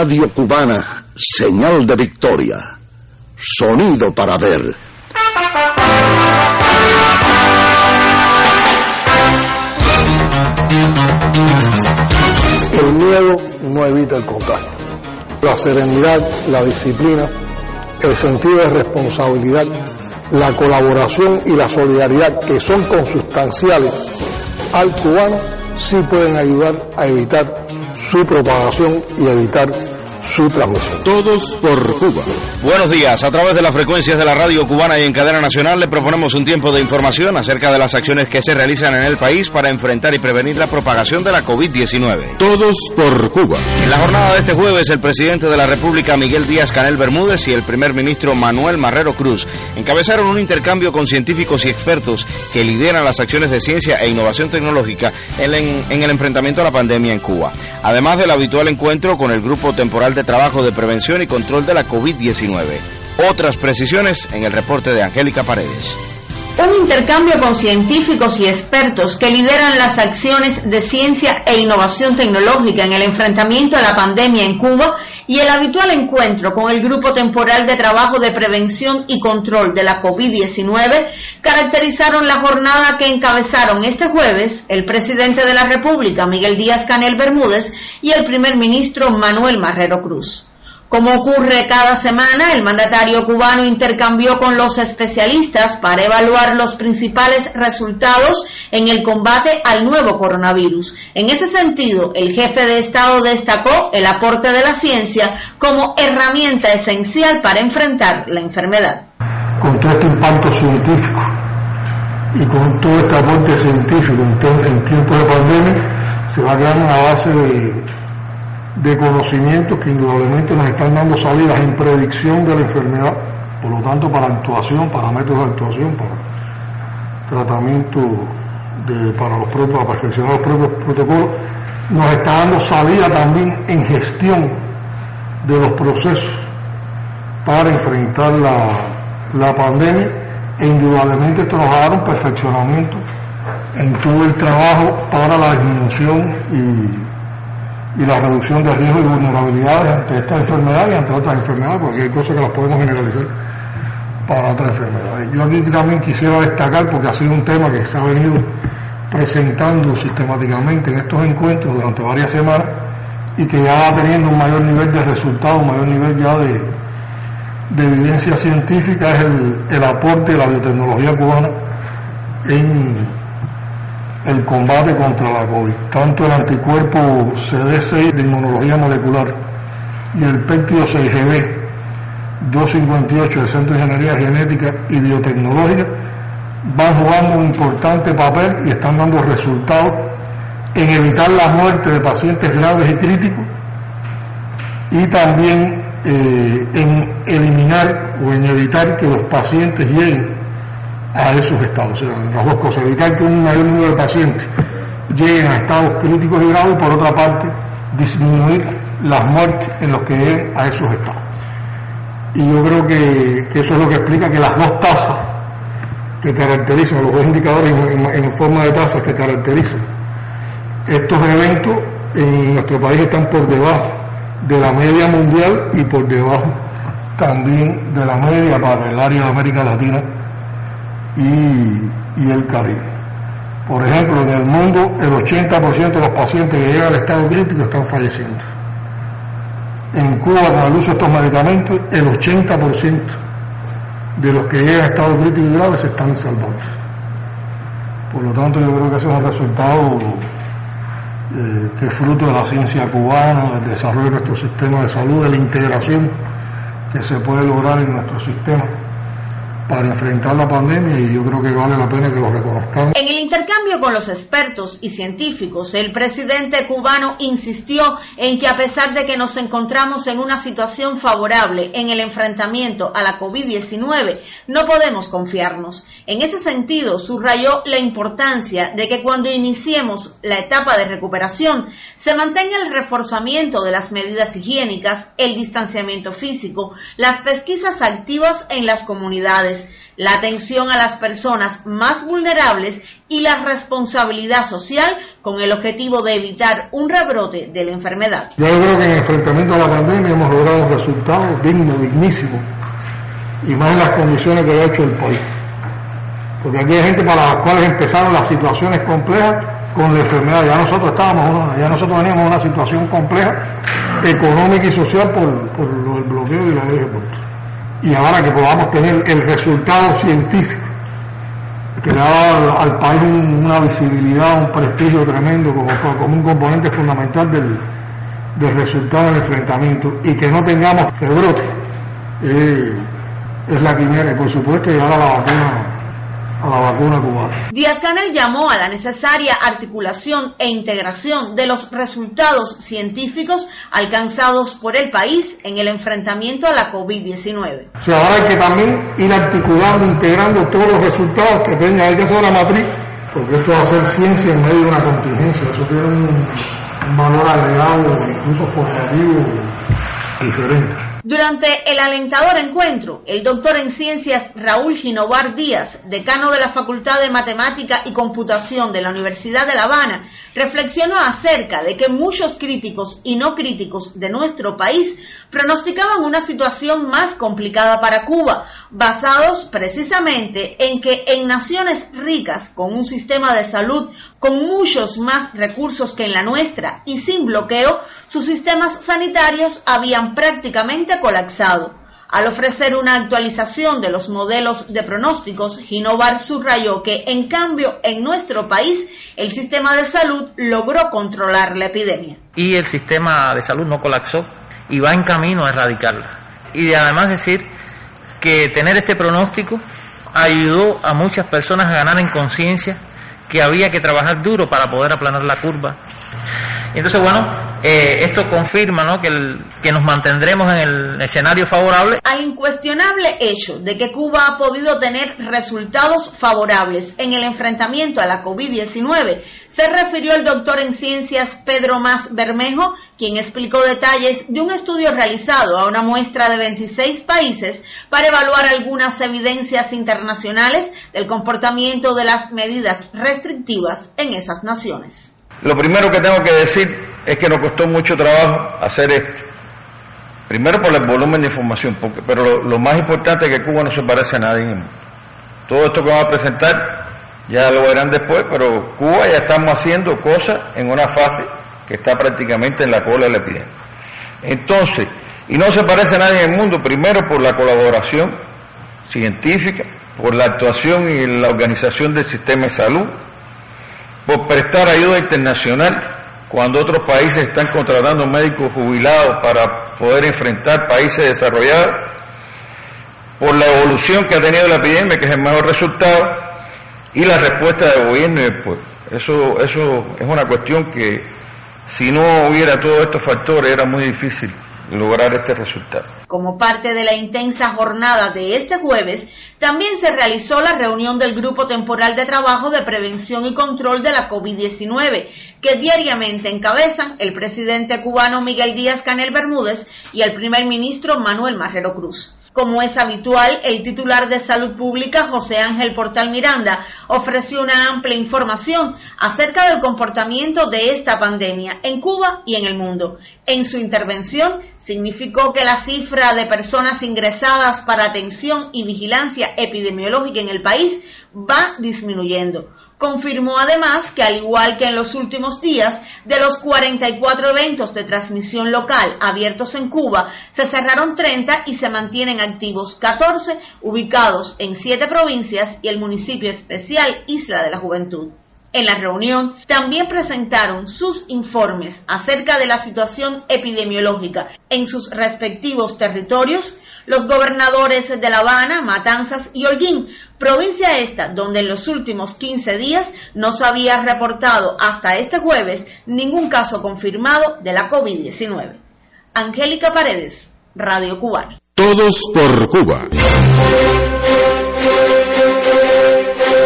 radio cubana, señal de victoria. Sonido para ver. El miedo no evita el contagio. La serenidad, la disciplina, el sentido de responsabilidad, la colaboración y la solidaridad que son consustanciales al cubano sí pueden ayudar a evitar su propagación y evitar su transmisión. Todos por Cuba. Buenos días. A través de las frecuencias de la radio cubana y en cadena nacional le proponemos un tiempo de información acerca de las acciones que se realizan en el país para enfrentar y prevenir la propagación de la COVID-19. Todos por Cuba. En la jornada de este jueves, el presidente de la República, Miguel Díaz Canel Bermúdez, y el primer ministro Manuel Marrero Cruz encabezaron un intercambio con científicos y expertos que lideran las acciones de ciencia e innovación tecnológica en, en el enfrentamiento a la pandemia en Cuba. Además del habitual encuentro con el Grupo Temporal de Trabajo de Prevención y Control de la COVID-19. Otras precisiones en el reporte de Angélica Paredes. Un intercambio con científicos y expertos que lideran las acciones de ciencia e innovación tecnológica en el enfrentamiento a la pandemia en Cuba y el habitual encuentro con el Grupo Temporal de Trabajo de Prevención y Control de la COVID-19 caracterizaron la jornada que encabezaron este jueves el presidente de la República, Miguel Díaz Canel Bermúdez, y el primer ministro Manuel Marrero Cruz. Como ocurre cada semana, el mandatario cubano intercambió con los especialistas para evaluar los principales resultados en el combate al nuevo coronavirus. En ese sentido, el jefe de Estado destacó el aporte de la ciencia como herramienta esencial para enfrentar la enfermedad. Con todo este impacto científico y con todo este aporte científico en, tiempos de pandemia, se va a crear una base de de conocimientos que indudablemente nos están dando salidas en predicción de la enfermedad, por lo tanto para actuación, para métodos de actuación, para tratamiento para los propios, para perfeccionar los propios protocolos, nos está dando salida también en gestión de los procesos para enfrentar la, la pandemia. E indudablemente esto nos va a un perfeccionamiento en todo el trabajo para la disminución y y la reducción de riesgo y vulnerabilidades ante esta enfermedad y ante otras enfermedades, porque hay cosas que las podemos generalizar para otras enfermedades. Yo aquí también quisiera destacar, porque ha sido un tema que se ha venido presentando sistemáticamente en estos encuentros durante varias semanas y que ya va teniendo un mayor nivel de resultados, un mayor nivel ya de, de evidencia científica, es el, el aporte de la biotecnología cubana en el combate contra la COVID. Tanto el anticuerpo CD6 de inmunología molecular y el péptido 6GB 258 del Centro de Ingeniería Genética y Biotecnológica van jugando un importante papel y están dando resultados en evitar la muerte de pacientes graves y críticos y también eh, en eliminar o en evitar que los pacientes lleguen a esos estados. O sea, las dos cosas, evitar que un mayor número de pacientes lleguen a estados críticos y graves, por otra parte, disminuir las muertes en los que lleguen a esos estados. Y yo creo que, eso es lo que explica que las dos tasas que caracterizan, los dos indicadores en forma de tasas que caracterizan estos eventos en nuestro país están por debajo de la media mundial y por debajo también de la media para el área de América Latina y, el Caribe. Por ejemplo, en el mundo el 80% de los pacientes que llegan al estado crítico están falleciendo. en Cuba con el uso de estos medicamentos, el 80% de los que llegan a estado crítico y grave se están salvando. Por lo tanto, yo creo que ese es un resultado eh, que es fruto de la ciencia cubana, del desarrollo de nuestro sistema de salud, de la integración que se puede lograr en nuestro sistema para enfrentar la pandemia y yo creo que vale la pena que lo reconozcamos. En el intercambio con los expertos y científicos, el presidente cubano insistió en que a pesar de que nos encontramos en una situación favorable en el enfrentamiento a la COVID-19, no podemos confiarnos. En ese sentido, subrayó la importancia de que cuando iniciemos la etapa de recuperación se mantenga el reforzamiento de las medidas higiénicas, el distanciamiento físico, las pesquisas activas en las comunidades, la atención a las personas más vulnerables y la responsabilidad social con el objetivo de evitar un rebrote de la enfermedad. Yo creo que en el enfrentamiento a la pandemia hemos logrado resultados dignos, dignísimos, y más en las condiciones que ha hecho el país. Porque aquí hay gente para las cuales empezaron las situaciones complejas con la enfermedad. Ya nosotros estábamos, ya nosotros veníamos en una situación compleja económica y social por, por del bloqueo y la ley de puerto y ahora que podamos tener el resultado científico que le dado al, país una visibilidad, un prestigio tremendo como, como un componente fundamental del, del resultado del enfrentamiento y que no tengamos rebrote eh, es la quimera y por supuesto llegar a la vacuna a la vacuna cubana. Díaz Canel llamó a la necesaria articulación e integración de los resultados científicos alcanzados por el país en el enfrentamiento a la COVID-19. O sea, ahora hay que también ir articulando, integrando todos los resultados que tenga, hay que hacer la matriz, porque esto va a ser ciencia en medio de una contingencia, eso tiene un, un valor agregado, incluso formativo diferente. Durante el alentador encuentro, el doctor en ciencias Raúl Ginovar Díaz, decano de la Facultad de Matemática y Computación de la Universidad de La Habana, reflexionó acerca de que muchos críticos y no críticos de nuestro país pronosticaban una situación más complicada para Cuba, basados precisamente en que en naciones ricas, con un sistema de salud con muchos más recursos que en la nuestra y sin bloqueo, sus sistemas sanitarios habían prácticamente colapsado. Al ofrecer una actualización de los modelos de pronósticos, Ginovar subrayó que, en cambio, en nuestro país, el sistema de salud logró controlar la epidemia. Y el sistema de salud no colapsó y va en camino a erradicarla. Y además decir que tener este pronóstico ayudó a muchas personas a ganar en conciencia que había que trabajar duro para poder aplanar la curva entonces, bueno, eh, esto confirma ¿no? que, el, que nos mantendremos en el escenario favorable. Al incuestionable hecho de que Cuba ha podido tener resultados favorables en el enfrentamiento a la COVID-19, se refirió el doctor en ciencias Pedro Más Bermejo, quien explicó detalles de un estudio realizado a una muestra de 26 países para evaluar algunas evidencias internacionales del comportamiento de las medidas restrictivas en esas naciones. Lo primero que tengo que decir es que nos costó mucho trabajo hacer esto. Primero por el volumen de información, porque, pero lo, lo, más importante es que Cuba no se parece a nadie en el mundo. Todo esto que vamos a presentar ya lo verán después, pero Cuba ya estamos haciendo cosas en una fase que está prácticamente en la cola de la epidemia. Entonces, y no se parece a nadie en el mundo, primero por la colaboración científica, por la actuación y la organización del sistema de salud, por prestar ayuda internacional cuando otros países están contratando médicos jubilados para poder enfrentar países desarrollados, por la evolución que ha tenido la epidemia, que es el mejor resultado, y la respuesta del gobierno y del pueblo. Eso, eso es una cuestión que si no hubiera todos estos factores era muy difícil lograr este resultado. Como parte de la intensa jornada de este jueves, también se realizó la reunión del Grupo Temporal de Trabajo de Prevención y Control de la COVID-19, que diariamente encabezan el presidente cubano Miguel Díaz Canel Bermúdez y el primer ministro Manuel Marrero Cruz. Como es habitual, el titular de Salud Pública, José Ángel Portal Miranda, ofreció una amplia información acerca del comportamiento de esta pandemia en Cuba y en el mundo. En su intervención, significó que la cifra de personas ingresadas para atención y vigilancia epidemiológica en el país va disminuyendo. Confirmó además que al igual que en los últimos días, de los 44 eventos de transmisión local abiertos en Cuba, se cerraron 30 y se mantienen activos 14, ubicados en 7 provincias y el municipio especial Isla de la Juventud. En la reunión también presentaron sus informes acerca de la situación epidemiológica en sus respectivos territorios los gobernadores de La Habana, Matanzas y Holguín, provincia esta donde en los últimos 15 días no se había reportado hasta este jueves ningún caso confirmado de la COVID-19. Angélica Paredes, Radio Cubana. Todos por Cuba.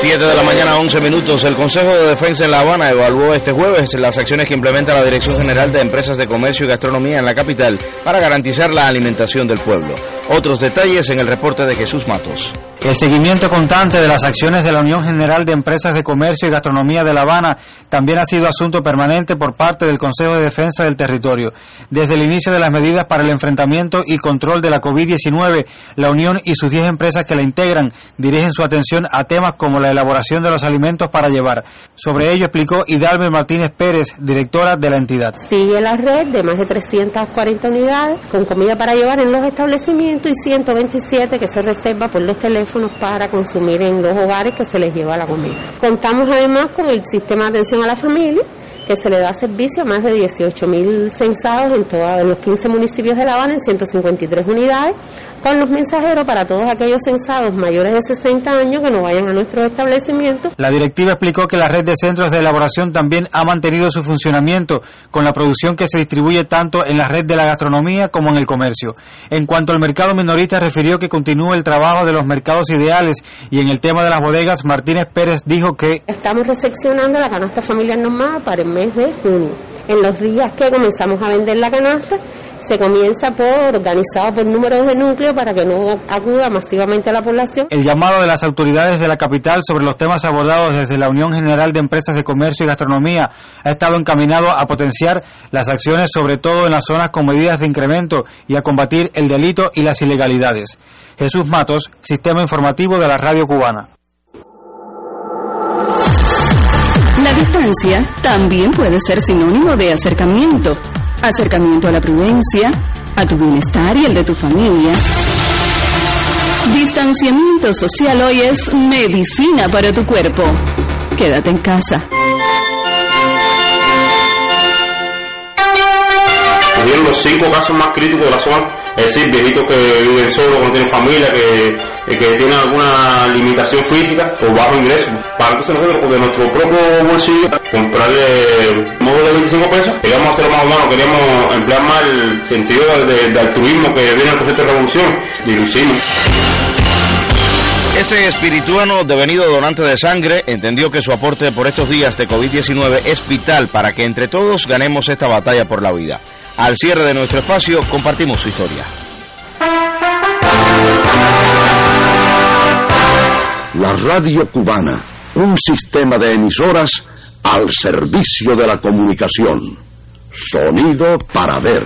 7 de la mañana, 11 minutos. El Consejo de Defensa en La Habana evaluó este jueves las acciones que implementa la Dirección General de Empresas de Comercio y Gastronomía en la capital para garantizar la alimentación del pueblo. Otros detalles en el reporte de Jesús Matos. El seguimiento constante de las acciones de la Unión General de Empresas de Comercio y Gastronomía de La Habana también ha sido asunto permanente por parte del Consejo de Defensa del Territorio. Desde el inicio de las medidas para el enfrentamiento y control de la COVID-19, la Unión y sus 10 empresas que la integran dirigen su atención a temas como la elaboración de los alimentos para llevar. Sobre ello explicó Hidalgo Martínez Pérez, directora de la entidad. Sigue la red de más de 340 unidades con comida para llevar en los establecimientos y 127 que se reserva por los teléfonos para consumir en los hogares que se les lleva la comida. Contamos además con el sistema de atención a la familia que se le da servicio a más de 18.000 censados en todos los 15 municipios de La Habana en 153 unidades, con los mensajeros para todos aquellos censados mayores de 60 años que no vayan a nuestros establecimientos. La directiva explicó que la red de centros de elaboración también ha mantenido su funcionamiento con la producción que se distribuye tanto en la red de la gastronomía como en el comercio. En cuanto al mercado minorista, refirió que continúa el trabajo de los mercados ideales y en el tema de las bodegas, Martínez Pérez dijo que estamos recepcionando la canasta familiar normal para el mes de junio. En los días que comenzamos a vender la canasta, se comienza por organizado por números de núcleo para que no acuda masivamente a la población. El llamado de las autoridades de la capital sobre los temas abordados desde la Unión General de Empresas de Comercio y Gastronomía ha estado encaminado a potenciar las acciones sobre todo en las zonas con medidas de incremento y a combatir el delito y las ilegalidades. Jesús Matos, Sistema Informativo de la Radio Cubana. La distancia también puede ser sinónimo de acercamiento. Acercamiento a la prudencia, a tu bienestar y el de tu familia. Distanciamiento social hoy es medicina para tu cuerpo. Quédate en casa. Tuvieron los cinco casos más críticos de la zona, es decir, viejitos que viven solos, que no tienen familia, que, que tienen alguna limitación física o bajo ingreso. Para entonces nosotros, de nuestro propio bolsillo, comprarle módulo de 25 pesos, queríamos hacerlo más humano, queríamos emplear más el sentido de, altruismo que viene el concepto de revolución, y. Este espirituano devenido donante de sangre entendió que su aporte por estos días de COVID-19 es vital para que entre todos ganemos esta batalla por la vida. Al cierre de nuestro espacio compartimos su historia. La radio cubana, un sistema de emisoras al servicio de la comunicación. Sonido para ver.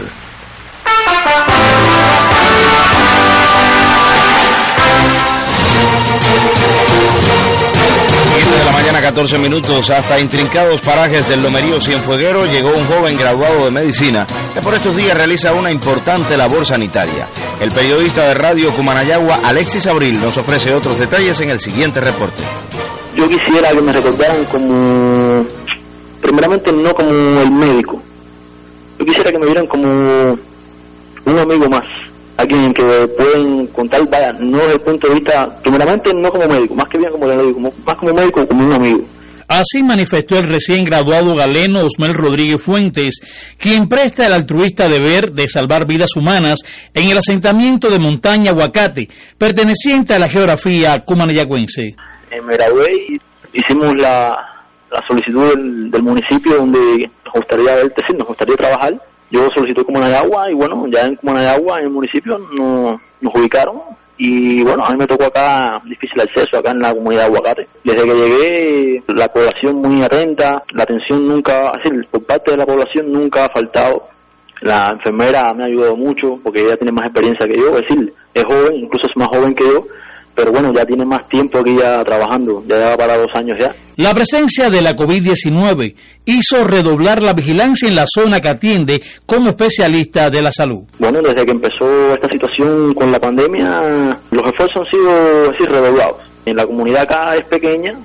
De la mañana, 14 minutos, hasta intrincados parajes del Lomerío Cienfueguero llegó un joven graduado de medicina que por estos días realiza una importante labor sanitaria. El periodista de Radio Cumanayagua, Alexis Abril, nos ofrece otros detalles en el siguiente reporte. Yo quisiera que me recordaran como, primeramente no como el médico, yo quisiera que me vieran como un amigo más, alguien que pueden contar, vaya, no desde el punto de vista, primeramente no como médico, más que bien como médico, más como médico, como un amigo. Así manifestó el recién graduado galeno Osmel Rodríguez Fuentes, quien presta el altruista deber de salvar vidas humanas en el asentamiento de Montaña Aguacate, perteneciente a la geografía cumanayagüense. Eh, me gradué y hicimos la, la solicitud del, del municipio donde nos gustaría ver, decir, nos gustaría trabajar yo solicité Comunayagua y bueno, ya en Comunayagua, en el municipio, no, nos ubicaron y bueno, a mí me tocó acá difícil acceso, acá en la comunidad de Aguacate. Desde que llegué, la población muy atenta, la atención nunca, así, por parte de la población nunca ha faltado. La enfermera me ha ayudado mucho porque ella tiene más experiencia que yo, es decir, es joven, incluso es más joven que yo, pero bueno, ya tiene más tiempo aquí ya trabajando, ya lleva para dos años ya. La presencia de la COVID-19 hizo redoblar la vigilancia en la zona que atiende como especialista de la salud. Bueno, desde que empezó esta situación con la pandemia, los esfuerzos han sido así redoblados. En la comunidad acá es pequeña,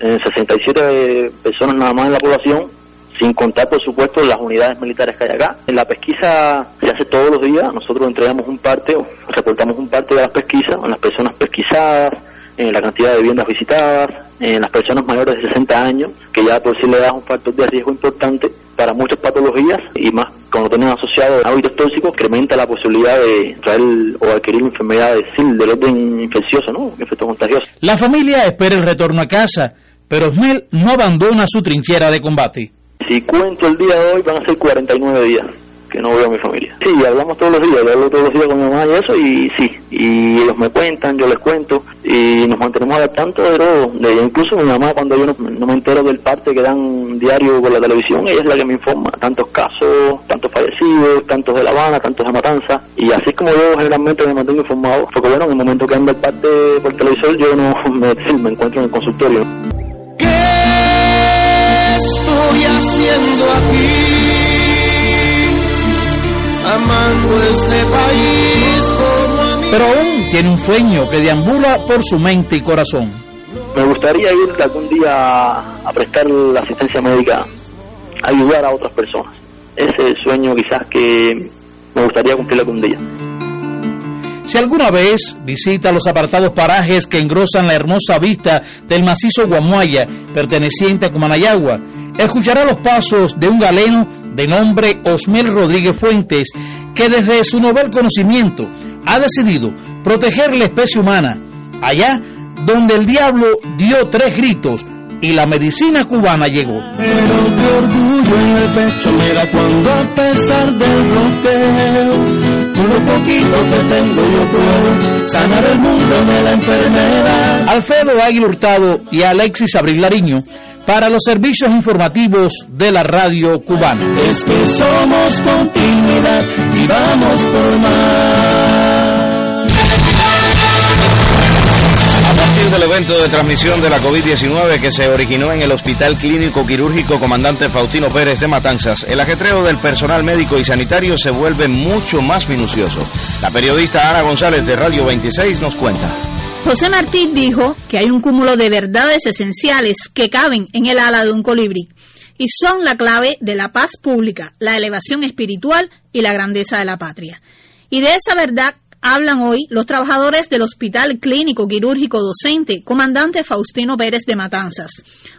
en 67 personas nada más en la población, sin contar, por supuesto, las unidades militares que hay acá. En la pesquisa se hace todos los días, nosotros entregamos un parte, o reportamos un parte de las pesquisas, en las personas pesquisadas, en la cantidad de viviendas visitadas, en las personas mayores de 60 años, que ya por sí le da un factor de riesgo importante para muchas patologías y más cuando tienen asociados hábitos tóxicos, incrementa la posibilidad de traer o adquirir enfermedades del orden infeccioso, ¿no? Efectos contagiosos. La familia espera el retorno a casa, pero Osmel no abandona su trinchera de combate. Si cuento el día de hoy, van a ser 49 días que no veo a mi familia. Sí, hablamos todos los días, yo hablo todos los días con mi mamá y eso, y sí, y ellos me cuentan, yo les cuento, y nos mantenemos al tanto de todo. De, incluso mi mamá, cuando yo no, no me entero del parte que dan diario por la televisión, ella es la que me informa. Tantos casos, tantos fallecidos, tantos de La Habana, tantos de Matanza, y así como yo generalmente me mantengo informado, porque bueno, en el momento que anda el parte por televisor, yo no me encuentro en el consultorio. Estoy haciendo aquí? Amando este país como a mí. Pero aún tiene un sueño que deambula por su mente y corazón. Me gustaría ir algún día a prestar la asistencia médica, a ayudar a otras personas. Ese es el sueño quizás que me gustaría cumplir algún día. Si alguna vez visita los apartados parajes que engrosan la hermosa vista del macizo Guamuaya, perteneciente a Cumanayagua, escuchará los pasos de un galeno de nombre Osmel Rodríguez Fuentes, que desde su novel conocimiento ha decidido proteger la especie humana, allá donde el diablo dio tres gritos y la medicina cubana llegó. Pero orgullo en el pecho cuando a pesar del bloqueo, con lo poquito que tengo yo puedo sanar el mundo de la enfermedad. Alfredo Águila Hurtado y Alexis Abril Lariño para los servicios informativos de la radio cubana. Es que somos continuidad y vamos por más. Partir del evento de transmisión de la COVID-19 que se originó en el Hospital Clínico Quirúrgico Comandante Faustino Pérez de Matanzas, el ajetreo del personal médico y sanitario se vuelve mucho más minucioso. La periodista Ana González de Radio 26 nos cuenta. José Martí dijo que hay un cúmulo de verdades esenciales que caben en el ala de un colibrí y son la clave de la paz pública, la elevación espiritual y la grandeza de la patria. Y de esa verdad hablan hoy los trabajadores del Hospital Clínico Quirúrgico Docente, comandante Faustino Pérez de Matanzas,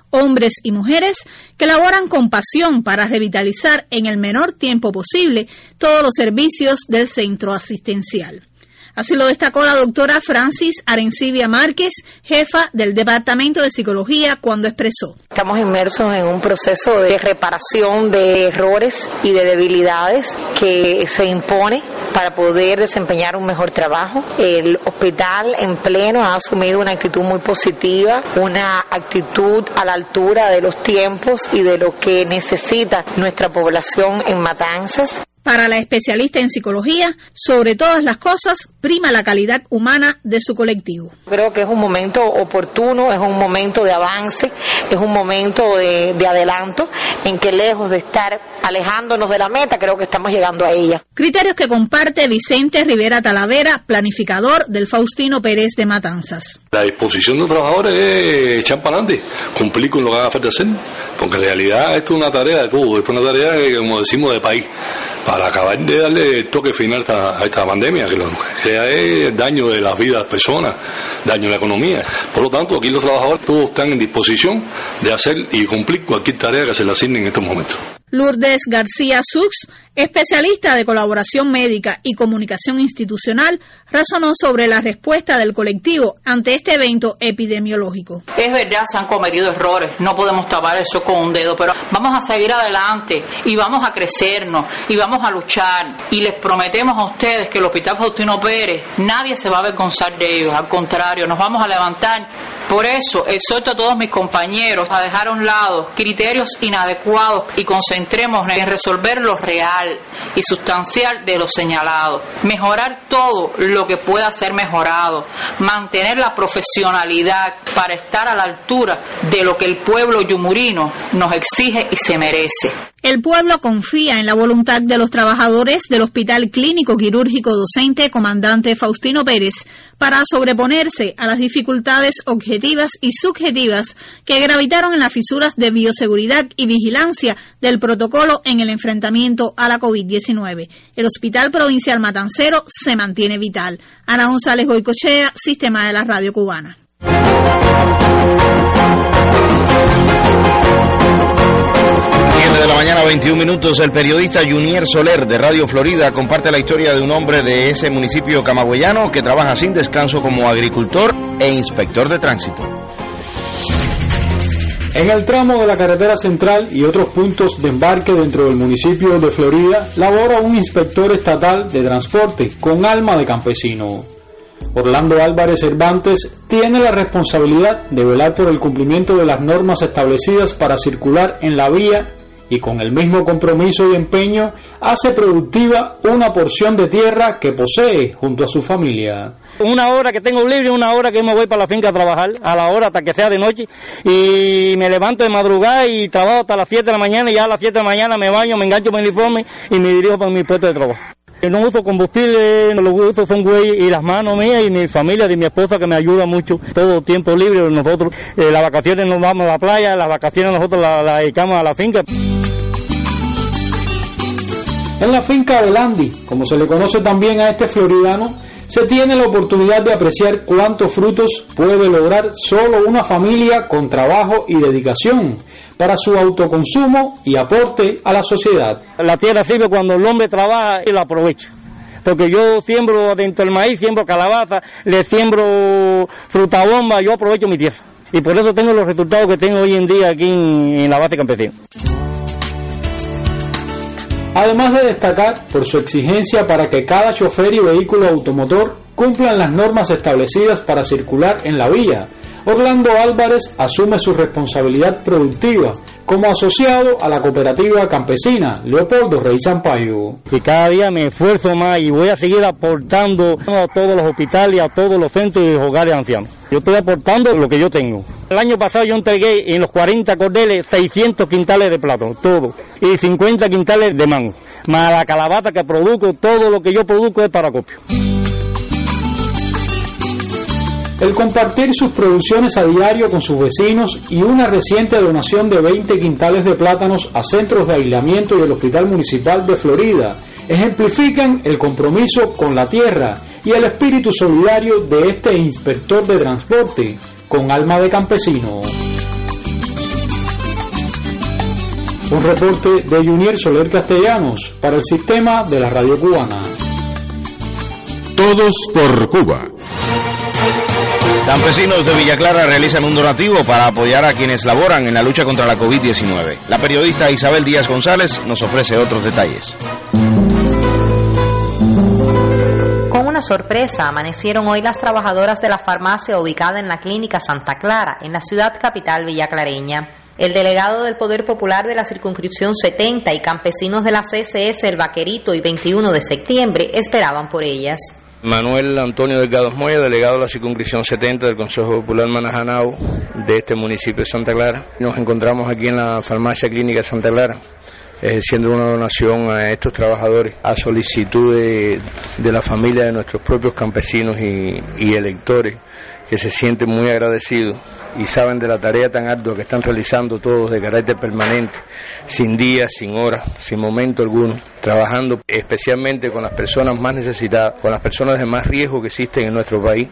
hombres y mujeres que laboran con pasión para revitalizar en el menor tiempo posible todos los servicios del centro asistencial. Así lo destacó la doctora Francis Arencibia Márquez, jefa del Departamento de Psicología, cuando expresó. Estamos inmersos en un proceso de reparación de errores y de debilidades que se impone para poder desempeñar un mejor trabajo. El hospital en pleno ha asumido una actitud muy positiva, una actitud a la altura de los tiempos y de lo que necesita nuestra población en Matanzas. Para la especialista en psicología, sobre todas las cosas, prima la calidad humana de su colectivo. Creo que es un momento oportuno, es un momento de avance, es un momento de, de adelanto en que lejos de estar alejándonos de la meta, creo que estamos llegando a ella. Criterios que comparte Vicente Rivera Talavera, planificador del Faustino Pérez de Matanzas. La disposición de los trabajadores es echar para adelante, cumplir con lo que haga falta hacer, porque en realidad esto es una tarea de todo, esto es una tarea, que, como decimos, de país, para acabar de darle toque final a esta, pandemia, que lo que es daño de las vidas de las personas, daño de la economía. Por lo tanto, aquí los trabajadores todos están en disposición de hacer y cumplir cualquier tarea que se les asigne en estos momentos. Lourdes García Sux, especialista de colaboración médica y comunicación institucional, razonó sobre la respuesta del colectivo ante este evento epidemiológico. Es verdad, se han cometido errores, no podemos tapar eso con un dedo, pero vamos a seguir adelante y vamos a crecernos y vamos a luchar y les prometemos a ustedes que el Hospital Faustino Pérez, nadie se va a avergonzar de ellos, al contrario, nos vamos a levantar. Por eso, exhorto a todos mis compañeros a dejar a un lado criterios inadecuados y concentrémonos en resolver lo real y sustancial de lo señalado, mejorar todo lo que pueda ser mejorado, mantener la profesionalidad para estar a la altura de lo que el pueblo yumurino nos exige y se merece. El pueblo confía en la voluntad de los trabajadores del Hospital Clínico Quirúrgico Docente Comandante Faustino Pérez para sobreponerse a las dificultades objetivas y subjetivas que gravitaron en las fisuras de bioseguridad y vigilancia del protocolo en el enfrentamiento a la COVID-19. El Hospital Provincial Matancero se mantiene vital. Ana González Goicochea, Sistema de la Radio Cubana. 7 de la mañana, 21 minutos. El periodista Junier Soler de Radio Florida comparte la historia de un hombre de ese municipio camagüeyano que trabaja sin descanso como agricultor e inspector de tránsito. En el tramo de la carretera central y otros puntos de embarque dentro del municipio de Florida, labora un inspector estatal de transporte con alma de campesino. Orlando Álvarez Cervantes tiene la responsabilidad de velar por el cumplimiento de las normas establecidas para circular en la vía y con el mismo compromiso y empeño hace productiva una porción de tierra que posee junto a su familia. Una hora que tengo libre, una hora que me voy para la finca a trabajar, a la hora hasta que sea de noche, y me levanto de madrugada y trabajo hasta las 7 de la mañana, y ya a las 7 de la mañana me baño, me engancho mi uniforme y me dirijo para mi puesto de trabajo. No uso combustible, no lo uso son güey y las manos mías y mi familia, de mi esposa que me ayuda mucho. Todo tiempo libre, nosotros, eh, las vacaciones nos vamos a la playa, las vacaciones nosotros las la dedicamos a la finca. En la finca de Landy, como se le conoce también a este floridano, se tiene la oportunidad de apreciar cuántos frutos puede lograr solo una familia con trabajo y dedicación para su autoconsumo y aporte a la sociedad. La tierra sirve cuando el hombre trabaja y la aprovecha. Porque yo siembro dentro del maíz, siembro calabaza, le siembro fruta bomba, yo aprovecho mi tierra. Y por eso tengo los resultados que tengo hoy en día aquí en, en la base campesina. Además de destacar por su exigencia para que cada chofer y vehículo automotor cumplan las normas establecidas para circular en la vía, Orlando Álvarez asume su responsabilidad productiva como asociado a la cooperativa campesina Leopoldo Rey Sampaio. Y cada día me esfuerzo más y voy a seguir aportando a todos los hospitales, a todos los centros y hogares ancianos. Yo estoy aportando lo que yo tengo. El año pasado yo entregué en los 40 cordeles 600 quintales de plátano, todo, y 50 quintales de mango. Más la calabaza que produzco, todo lo que yo produzco es para copio. El compartir sus producciones a diario con sus vecinos y una reciente donación de 20 quintales de plátanos a centros de aislamiento y Hospital Municipal de Florida ejemplifican el compromiso con la tierra y el espíritu solidario de este inspector de transporte con alma de campesino. Un reporte de Junior Soler Castellanos para el sistema de la radio cubana. Todos por Cuba. Campesinos de Villa Clara realizan un donativo para apoyar a quienes laboran en la lucha contra la COVID-19. La periodista Isabel Díaz González nos ofrece otros detalles. Con una sorpresa amanecieron hoy las trabajadoras de la farmacia ubicada en la clínica Santa Clara, en la ciudad capital villaclareña. El delegado del Poder Popular de la Circunscripción 70 y campesinos de la CSS El Vaquerito y 21 de septiembre esperaban por ellas. Manuel Antonio Delgado Moya, delegado de la circunscripción 70 del Consejo Popular Manajanao de este municipio de Santa Clara. Nos encontramos aquí en la farmacia clínica Santa Clara ejerciendo una donación a estos trabajadores a solicitud de, la familia de nuestros propios campesinos y electores que se sienten muy agradecidos y saben de la tarea tan ardua que están realizando todos de carácter permanente, sin días, sin horas, sin momento alguno, trabajando especialmente con las personas más necesitadas, con las personas de más riesgo que existen en nuestro país,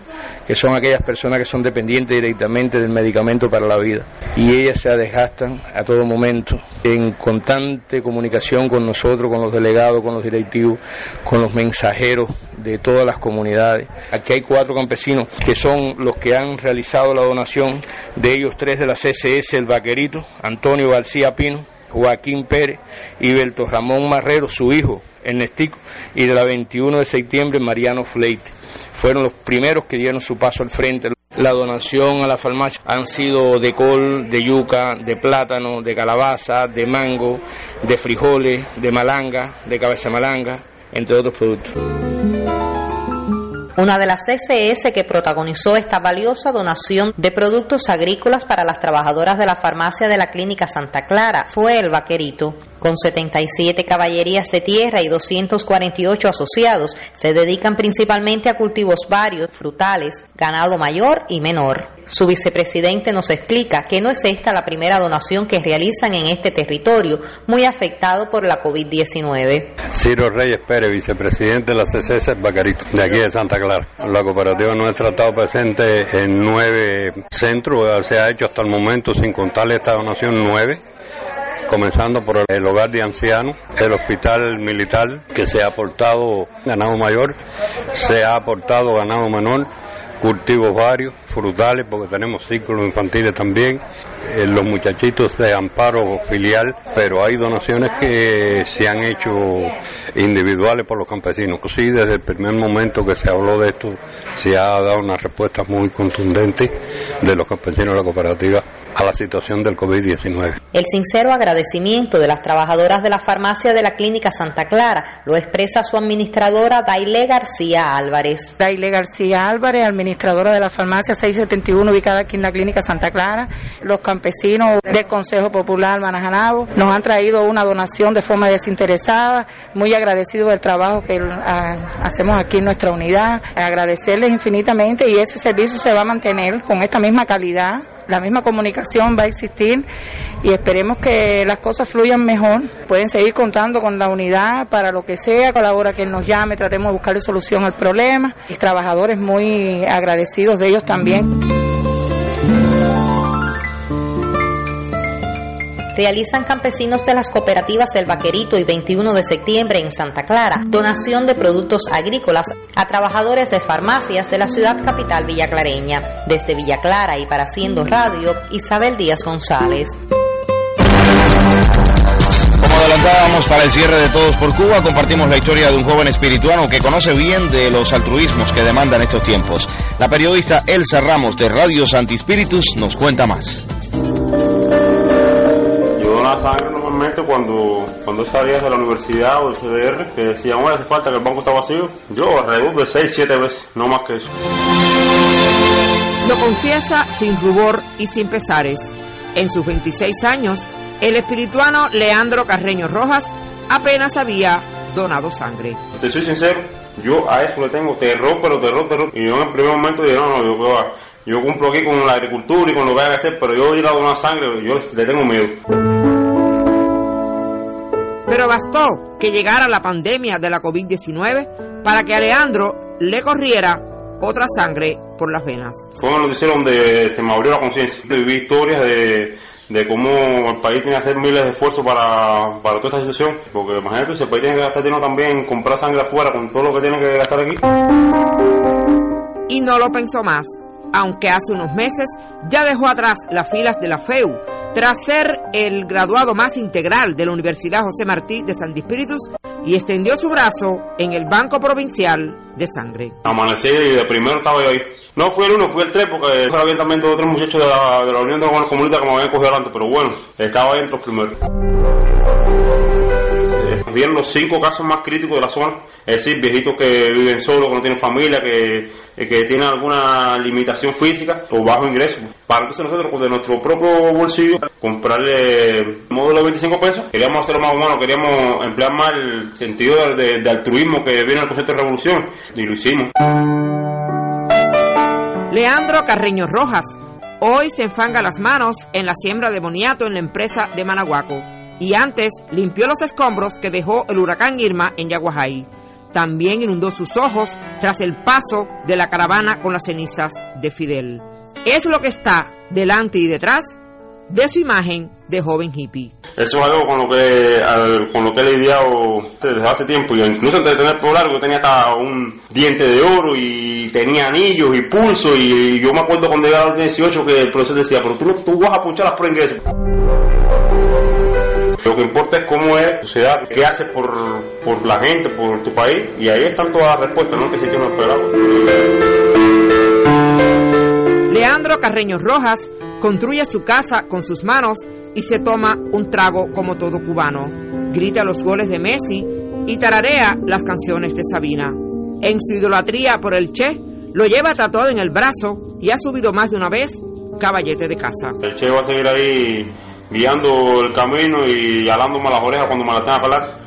que son aquellas personas que son dependientes directamente del medicamento para la vida. Y ellas se desgastan a todo momento en constante comunicación con nosotros, con los delegados, con los directivos, con los mensajeros de todas las comunidades. Aquí hay cuatro campesinos que son los que han realizado la donación, de ellos tres de la CSS, el Vaquerito, Antonio García Pino, Joaquín Pérez y Belto Ramón Marrero, su hijo, Ernestico, y de la 21 de septiembre, Mariano Fleite. Fueron los primeros que dieron su paso al frente. La donación a la farmacia han sido de col, de yuca, de plátano, de calabaza, de mango, de frijoles, de malanga, de cabeza malanga, entre otros productos. Una de las CCS que protagonizó esta valiosa donación de productos agrícolas para las trabajadoras de la farmacia de la Clínica Santa Clara fue el Vaquerito. Con 77 caballerías de tierra y 248 asociados, se dedican principalmente a cultivos varios, frutales, ganado mayor y menor. Su vicepresidente nos explica que no es esta la primera donación que realizan en este territorio, muy afectado por la COVID-19. Ciro Reyes Pérez, vicepresidente de la CCS Vaquerito, de aquí de Santa Clara. La cooperativa nuestra ha estado presente en nueve centros, se ha hecho hasta el momento, sin contar esta donación, nueve comenzando por el hogar de ancianos, el hospital militar que se ha aportado ganado mayor, se ha aportado ganado menor, cultivos varios, frutales, porque tenemos círculos infantiles también, eh, los muchachitos de amparo filial, pero hay donaciones que se han hecho individuales por los campesinos. Sí, desde el primer momento que se habló de esto, se ha dado una respuesta muy contundente de los campesinos de la cooperativa a la situación del COVID-19. El sincero agradecimiento de las trabajadoras de la farmacia de la Clínica Santa Clara lo expresa su administradora Daile García Álvarez. Daile García Álvarez, administradora de la farmacia 671 ubicada aquí en la Clínica Santa Clara. Los campesinos del Consejo Popular Manajanabo nos han traído una donación de forma desinteresada, muy agradecidos del trabajo que hacemos aquí en nuestra unidad, agradecerles infinitamente y ese servicio se va a mantener con esta misma calidad la misma comunicación va a existir y esperemos que las cosas fluyan mejor. Pueden seguir contando con la unidad para lo que sea, a la hora que nos llame, tratemos de buscarle solución al problema. Los trabajadores muy agradecidos de ellos también. Realizan campesinos de las cooperativas El Vaquerito y 21 de septiembre en Santa Clara donación de productos agrícolas a trabajadores de farmacias de la ciudad capital villaclareña. Desde Villa Clara y para Haciendo Radio, Isabel Díaz González. Como adelantábamos para el cierre de Todos por Cuba, compartimos la historia de un joven espirituano que conoce bien de los altruismos que demandan estos tiempos. La periodista Elsa Ramos de Radio Santi Spiritus nos cuenta más sangre normalmente cuando, cuando salías de la universidad o del CDR, que decían, bueno, hace falta que el banco está vacío. Yo alrededor de 6, 7 veces, no más que eso. Lo confiesa sin rubor y sin pesares. En sus 26 años, el espirituano Leandro Carreño Rojas apenas había donado sangre. Te soy sincero, yo a eso le tengo terror, pero terror, terror. Y yo en el primer momento dije, no, no, yo, yo cumplo aquí con la agricultura y con lo que hay que hacer, pero yo ir a donar sangre, yo le tengo miedo. Pero bastó que llegara la pandemia de la COVID-19 para que a Leandro le corriera otra sangre por las venas. Fue una noticia donde se me abrió la conciencia. Viví historias de, de cómo el país tiene que hacer miles de esfuerzos para, para toda esta situación. Porque imagínate, si el país tiene que gastar dinero también comprar sangre afuera con todo lo que tiene que gastar aquí. Y no lo pensó más, aunque hace unos meses ya dejó atrás las filas de la FEU tras ser el graduado más integral de la Universidad José Martí de San Espíritus y extendió su brazo en el Banco Provincial de Sangre. Amanecí y de primero estaba yo ahí. No fui el uno, fui el tres, porque había también dos otros muchachos de la, la Unión de Jóvenes Comunistas que me habían cogido antes, pero bueno, estaba ahí entre los primeros vieron los cinco casos más críticos de la zona, es decir, viejitos que viven solos, que no tienen familia, que, que tienen alguna limitación física o bajo ingreso. Para entonces nosotros, pues, de nuestro propio bolsillo, comprarle módulo de 25 pesos, queríamos hacerlo más humano, queríamos emplear más el sentido de, altruismo que viene al concepto de revolución, y lo hicimos. Leandro Carreño Rojas, hoy se enfanga las manos en la siembra de boniato en la empresa de Manahuaco y antes limpió los escombros que dejó el huracán Irma en Yaguajay. También inundó sus ojos tras el paso de la caravana con las cenizas de Fidel. Es lo que está delante y detrás de su imagen de joven hippie. Eso es algo con lo que, con lo que he lidiado desde hace tiempo. Yo incluso antes de tener por largo tenía hasta un diente de oro y tenía anillos y pulso. Y, yo me acuerdo cuando llegaba a los 18 que el profesor decía, pero tú, tú vas a punchar las ingreso. Lo que importa es cómo es la sociedad, qué haces por, por la gente, por tu país, y ahí están todas las respuestas, ¿no? Que si no esperamos. Pedro Carreño Rojas construye su casa con sus manos y se toma un trago como todo cubano. Grita los goles de Messi y tararea las canciones de Sabina. En su idolatría por el Che, lo lleva tatuado en el brazo y ha subido más de una vez caballete de casa. El Che va a seguir ahí guiando el camino y alándome las orejas cuando me las tenga que hablar.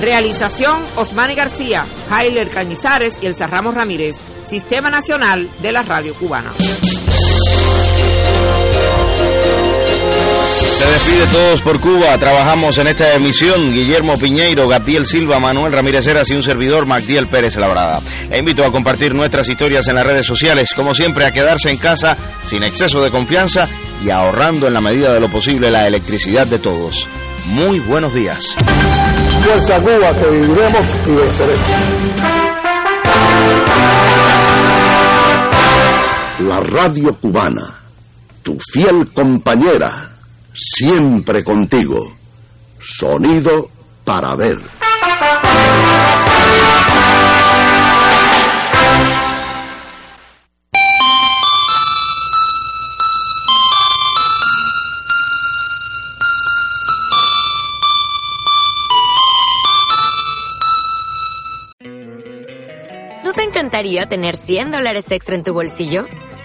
Realización Osmani García, Jailer Cañizares y Elsa Ramos Ramírez. Sistema Nacional de la Radio Cubana. Se despide todos por Cuba. Trabajamos en esta emisión Guillermo Piñeiro, Gatiel Silva, Manuel Ramírez Heras y un servidor, Magdiel Pérez Labrada. Le invito a compartir nuestras historias en las redes sociales, como siempre a quedarse en casa sin exceso de confianza y ahorrando en la medida de lo posible la electricidad de todos. Muy buenos días. Fuerza Cuba, que viviremos y venceremos. La radio cubana, tu fiel compañera, siempre contigo. Sonido para ver. ¿No te encantaría tener 100 dólares extra en tu bolsillo?